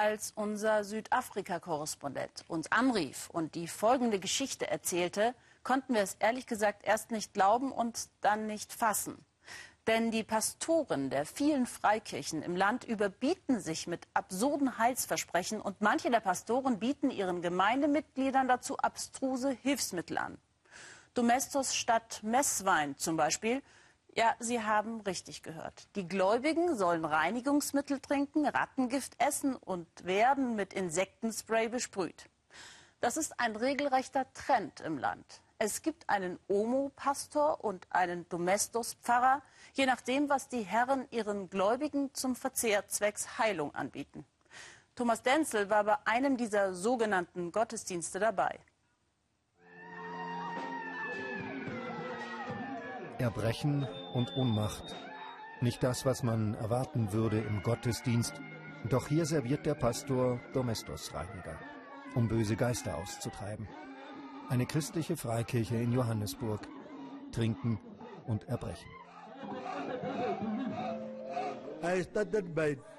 Als unser Südafrika-Korrespondent uns anrief und die folgende Geschichte erzählte, konnten wir es ehrlich gesagt erst nicht glauben und dann nicht fassen. Denn die Pastoren der vielen Freikirchen im Land überbieten sich mit absurden Heilsversprechen und manche der Pastoren bieten ihren Gemeindemitgliedern dazu abstruse Hilfsmittel an. Domestos Stadt Messwein zum Beispiel ja, Sie haben richtig gehört. Die Gläubigen sollen Reinigungsmittel trinken, Rattengift essen und werden mit Insektenspray besprüht. Das ist ein regelrechter Trend im Land. Es gibt einen Omo-Pastor und einen Domestos-Pfarrer, je nachdem, was die Herren ihren Gläubigen zum Verzehr zwecks Heilung anbieten. Thomas Denzel war bei einem dieser sogenannten Gottesdienste dabei. Erbrechen und Ohnmacht. Nicht das, was man erwarten würde im Gottesdienst. Doch hier serviert der Pastor Domestos-Reiniger, um böse Geister auszutreiben. Eine christliche Freikirche in Johannesburg. Trinken und Erbrechen.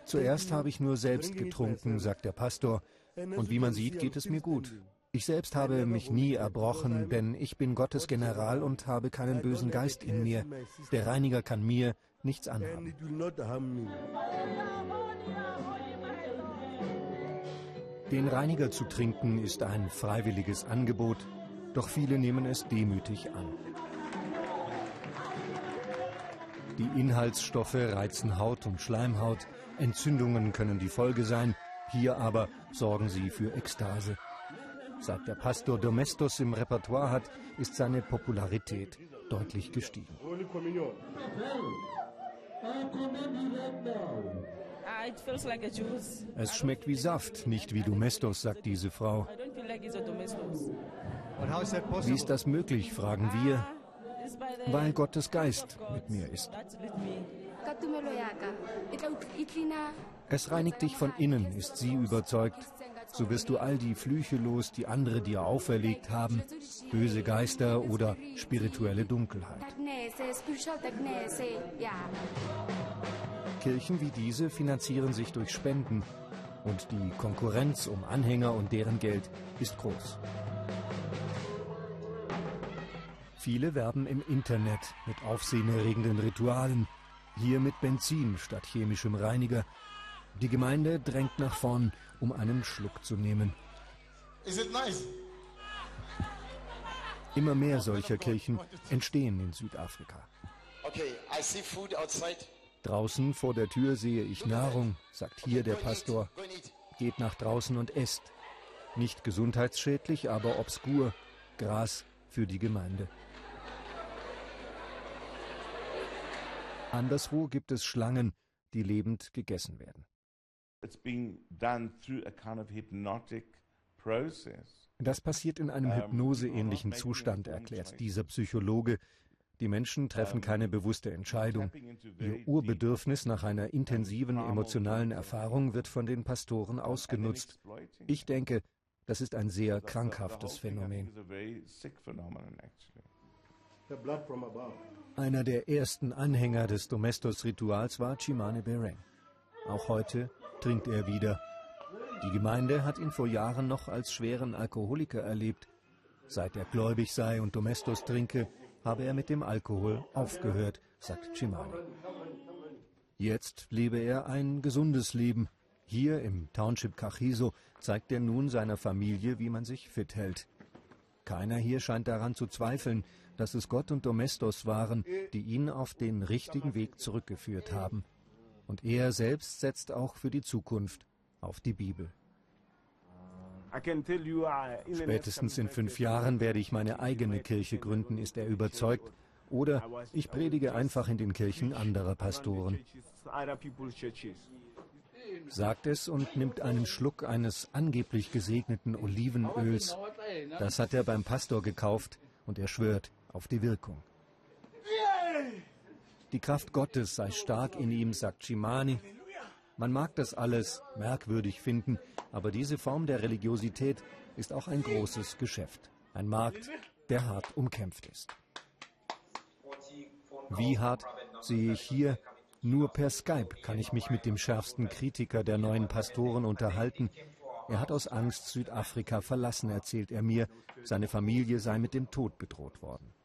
Zuerst habe ich nur selbst getrunken, sagt der Pastor. Und wie man sieht, geht es mir gut. Ich selbst habe mich nie erbrochen, denn ich bin Gottes General und habe keinen bösen Geist in mir. Der Reiniger kann mir nichts anhaben. Den Reiniger zu trinken ist ein freiwilliges Angebot, doch viele nehmen es demütig an. Die Inhaltsstoffe reizen Haut und Schleimhaut, Entzündungen können die Folge sein, hier aber sorgen sie für Ekstase. Seit der Pastor Domestos im Repertoire hat, ist seine Popularität deutlich gestiegen. Es schmeckt wie Saft, nicht wie Domestos, sagt diese Frau. Wie ist das möglich, fragen wir, weil Gottes Geist mit mir ist. Es reinigt dich von innen, ist sie überzeugt. So wirst du all die Flüche los, die andere dir auferlegt haben, böse Geister oder spirituelle Dunkelheit. Kirchen wie diese finanzieren sich durch Spenden und die Konkurrenz um Anhänger und deren Geld ist groß. Viele werben im Internet mit aufsehenerregenden Ritualen, hier mit Benzin statt chemischem Reiniger. Die Gemeinde drängt nach vorn, um einen Schluck zu nehmen. Nice? Immer mehr solcher Kirchen entstehen in Südafrika. Okay, Draußen vor der Tür sehe ich Nahrung, sagt hier der Pastor. Geht nach draußen und esst. Nicht gesundheitsschädlich, aber obskur. Gras für die Gemeinde. Anderswo gibt es Schlangen, die lebend gegessen werden. Das passiert in einem hypnoseähnlichen Zustand, erklärt dieser Psychologe. Die Menschen treffen keine bewusste Entscheidung. Ihr Urbedürfnis nach einer intensiven emotionalen Erfahrung wird von den Pastoren ausgenutzt. Ich denke, das ist ein sehr krankhaftes Phänomen. Einer der ersten Anhänger des Domestos-Rituals war Chimane Bereng. Auch heute trinkt er wieder. Die Gemeinde hat ihn vor Jahren noch als schweren Alkoholiker erlebt. Seit er gläubig sei und Domestos trinke, habe er mit dem Alkohol aufgehört, sagt Chimane. Jetzt lebe er ein gesundes Leben. Hier im Township Kachiso zeigt er nun seiner Familie, wie man sich fit hält. Keiner hier scheint daran zu zweifeln, dass es Gott und Domestos waren, die ihn auf den richtigen Weg zurückgeführt haben. Und er selbst setzt auch für die Zukunft auf die Bibel. Spätestens in fünf Jahren werde ich meine eigene Kirche gründen, ist er überzeugt. Oder ich predige einfach in den Kirchen anderer Pastoren. Sagt es und nimmt einen Schluck eines angeblich gesegneten Olivenöls. Das hat er beim Pastor gekauft und er schwört, auf die Wirkung. Die Kraft Gottes sei stark in ihm, sagt Shimani. Man mag das alles merkwürdig finden, aber diese Form der Religiosität ist auch ein großes Geschäft. Ein Markt, der hart umkämpft ist. Wie hart sehe ich hier Nur per Skype kann ich mich mit dem schärfsten Kritiker der neuen Pastoren unterhalten. Er hat aus Angst Südafrika verlassen, erzählt er mir. Seine Familie sei mit dem Tod bedroht worden.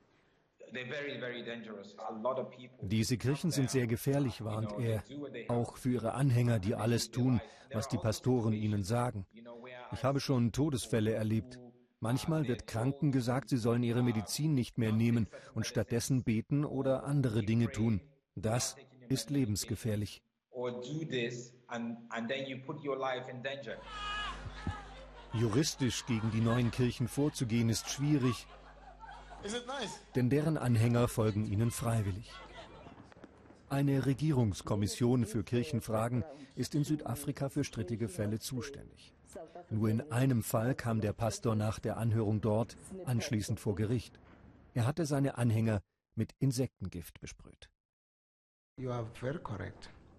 Diese Kirchen sind sehr gefährlich, warnt er, auch für ihre Anhänger, die alles tun, was die Pastoren ihnen sagen. Ich habe schon Todesfälle erlebt. Manchmal wird Kranken gesagt, sie sollen ihre Medizin nicht mehr nehmen und stattdessen beten oder andere Dinge tun. Das ist lebensgefährlich. Juristisch gegen die neuen Kirchen vorzugehen ist schwierig, denn deren Anhänger folgen ihnen freiwillig. Eine Regierungskommission für Kirchenfragen ist in Südafrika für strittige Fälle zuständig. Nur in einem Fall kam der Pastor nach der Anhörung dort anschließend vor Gericht. Er hatte seine Anhänger mit Insektengift besprüht.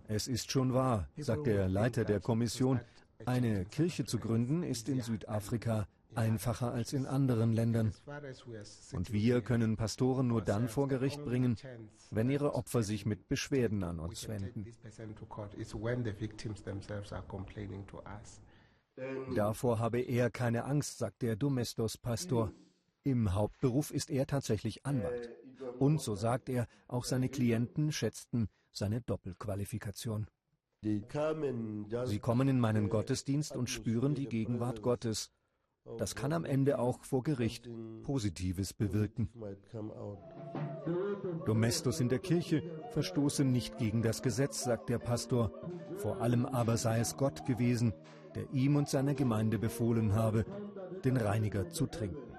Es ist schon wahr, sagt der Leiter der Kommission, eine Kirche zu gründen ist in Südafrika einfacher als in anderen Ländern. Und wir können Pastoren nur dann vor Gericht bringen, wenn ihre Opfer sich mit Beschwerden an uns wenden. Davor habe er keine Angst, sagt der Domestos-Pastor. Im Hauptberuf ist er tatsächlich Anwalt. Und, so sagt er, auch seine Klienten schätzten seine Doppelqualifikation. Sie kommen in meinen Gottesdienst und spüren die Gegenwart Gottes. Das kann am Ende auch vor Gericht Positives bewirken. Domestos in der Kirche verstoße nicht gegen das Gesetz, sagt der Pastor. Vor allem aber sei es Gott gewesen, der ihm und seiner Gemeinde befohlen habe, den Reiniger zu trinken.